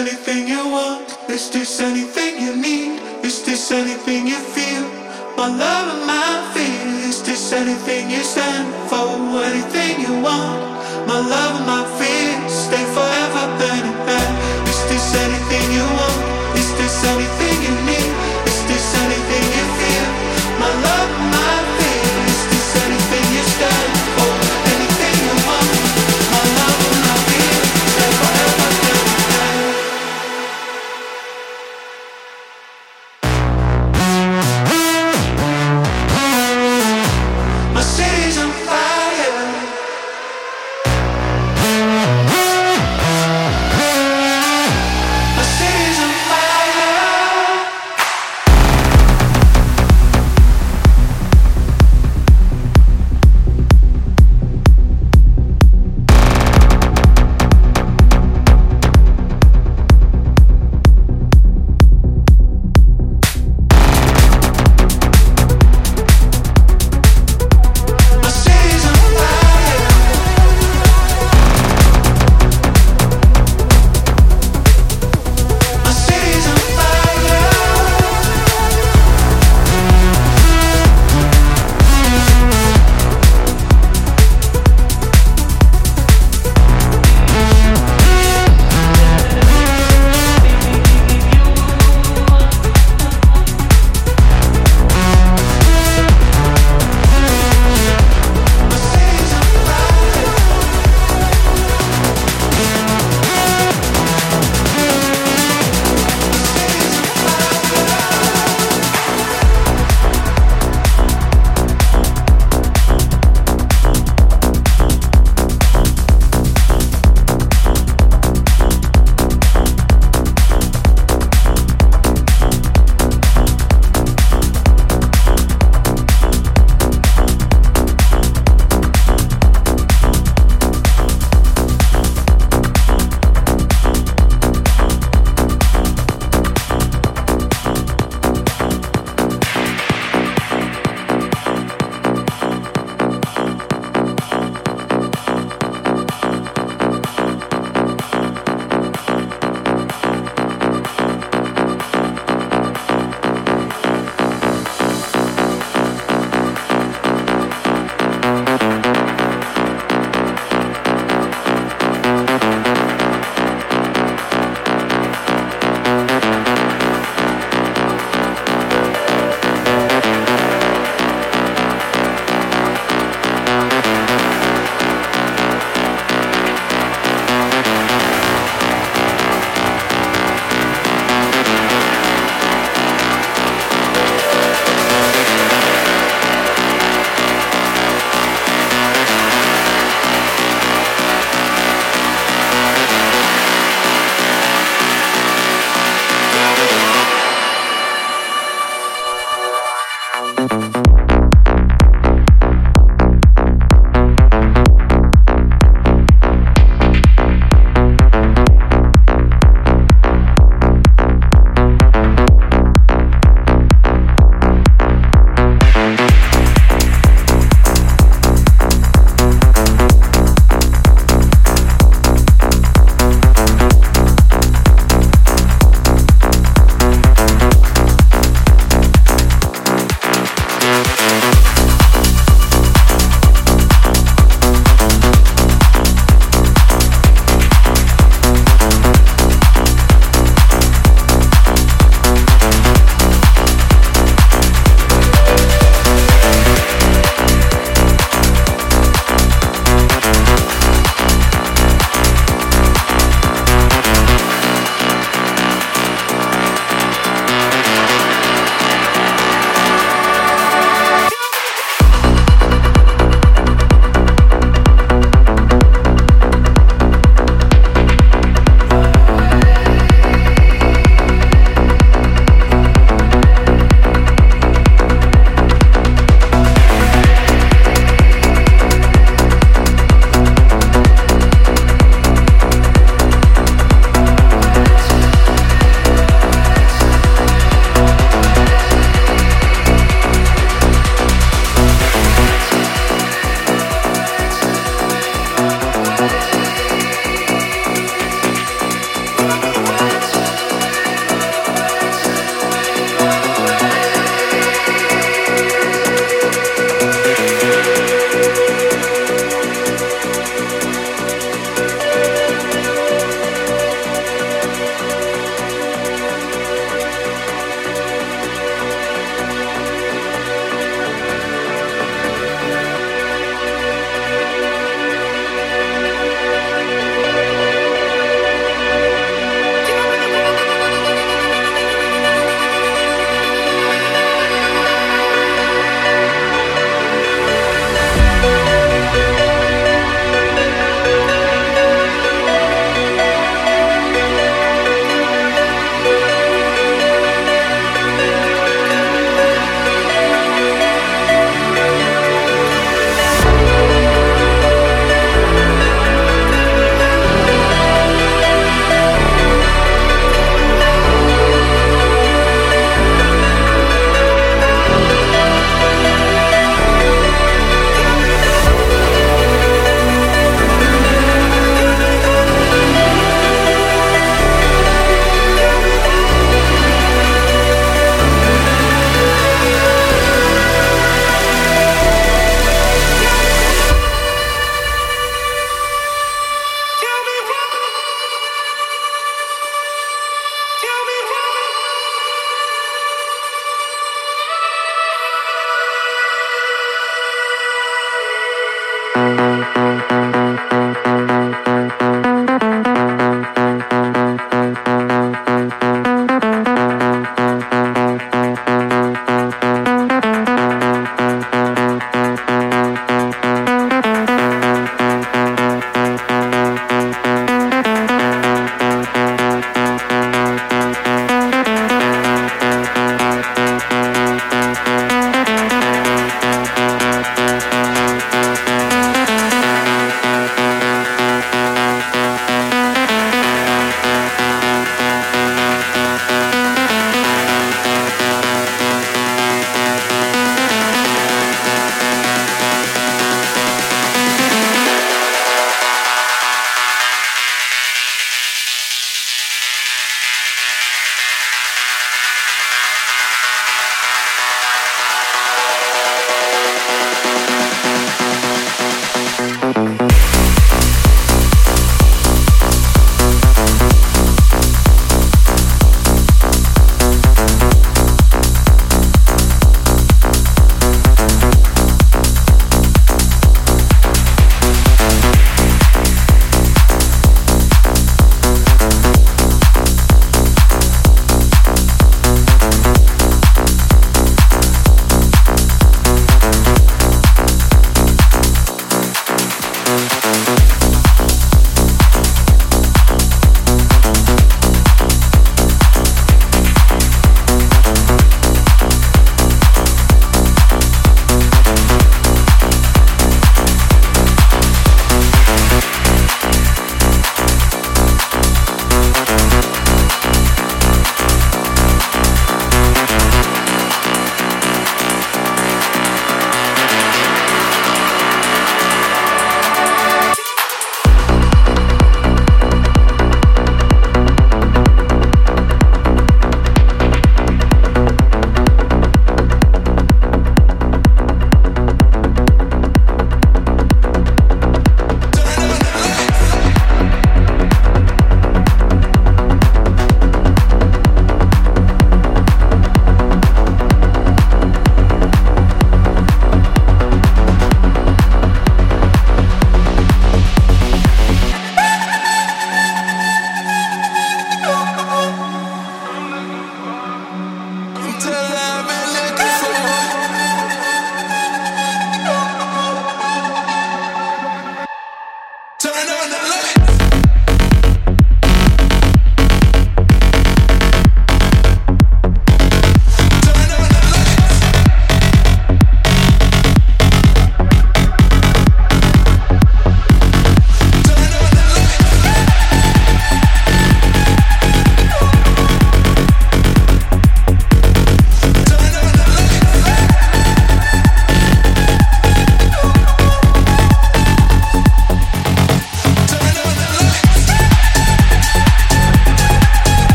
anything you want? Is this anything you need? Is this anything you feel? My love and my fear. Is this anything you stand for? Anything you want? My love and my fear. Stay forever hand in hand. Is this anything you want? Is this anything?